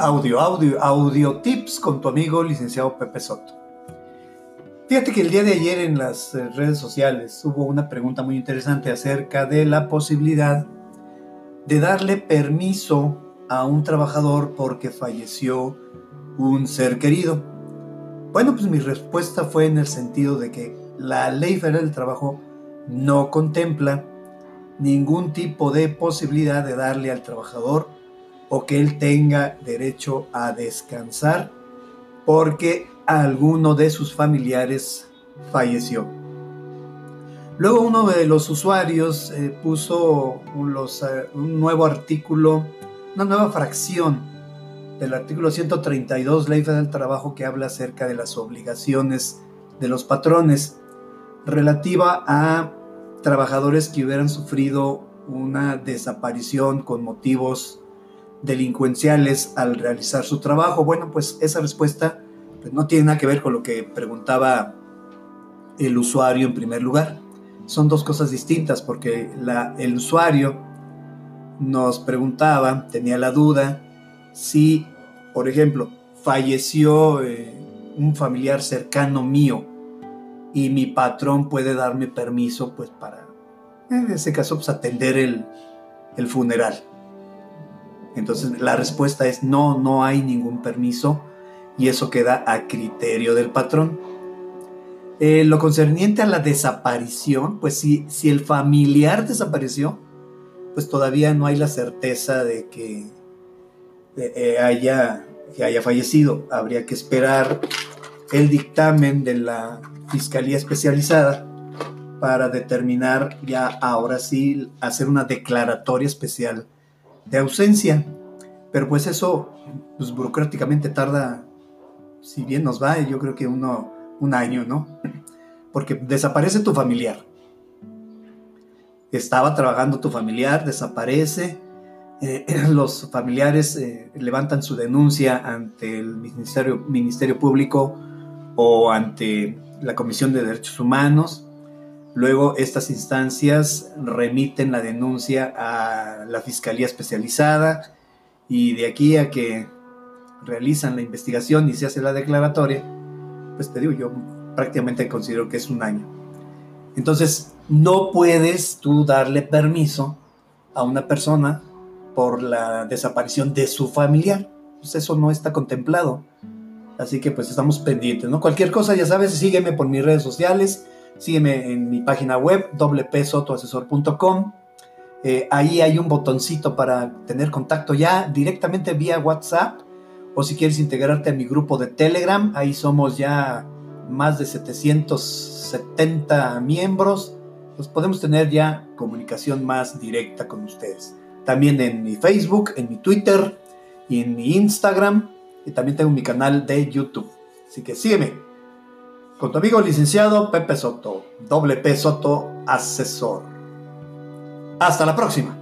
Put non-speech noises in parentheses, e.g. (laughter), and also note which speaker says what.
Speaker 1: Audio, audio, audio tips con tu amigo licenciado Pepe Soto. Fíjate que el día de ayer en las eh, redes sociales hubo una pregunta muy interesante acerca de la posibilidad de darle permiso a un trabajador porque falleció un ser querido. Bueno, pues mi respuesta fue en el sentido de que la ley federal del trabajo no contempla ningún tipo de posibilidad de darle al trabajador o que él tenga derecho a descansar porque alguno de sus familiares falleció. Luego uno de los usuarios eh, puso eh, un nuevo artículo, una nueva fracción del artículo 132 Ley Federal del Trabajo que habla acerca de las obligaciones de los patrones relativa a trabajadores que hubieran sufrido una desaparición con motivos delincuenciales al realizar su trabajo. Bueno, pues esa respuesta pues, no tiene nada que ver con lo que preguntaba el usuario en primer lugar. Son dos cosas distintas porque el usuario nos preguntaba, tenía la duda, si, por ejemplo, falleció eh, un familiar cercano mío y mi patrón puede darme permiso pues para, en ese caso, pues atender el, el funeral. Entonces la respuesta es no, no hay ningún permiso y eso queda a criterio del patrón. Eh, lo concerniente a la desaparición, pues si, si el familiar desapareció, pues todavía no hay la certeza de que eh, haya, que haya fallecido. Habría que esperar el dictamen de la Fiscalía Especializada para determinar ya ahora sí hacer una declaratoria especial de ausencia. Pero pues eso, pues burocráticamente tarda, si bien nos va, yo creo que uno, un año, ¿no? Porque desaparece tu familiar. Estaba trabajando tu familiar, desaparece. Eh, (clears throat) los familiares eh, levantan su denuncia ante el Ministerio, Ministerio Público o ante la Comisión de Derechos Humanos Luego estas instancias remiten la denuncia a la Fiscalía Especializada y de aquí a que realizan la investigación y se hace la declaratoria, pues te digo, yo prácticamente considero que es un año. Entonces, no puedes tú darle permiso a una persona por la desaparición de su familiar. Pues eso no está contemplado. Así que pues estamos pendientes, ¿no? Cualquier cosa, ya sabes, sígueme por mis redes sociales Sígueme en mi página web, wpsotoasesor.com. Eh, ahí hay un botoncito para tener contacto ya directamente vía WhatsApp o si quieres integrarte a mi grupo de Telegram, ahí somos ya más de 770 miembros, pues podemos tener ya comunicación más directa con ustedes. También en mi Facebook, en mi Twitter y en mi Instagram y también tengo mi canal de YouTube. Así que sígueme con tu amigo licenciado Pepe Soto, doble P Soto Asesor. Hasta la próxima.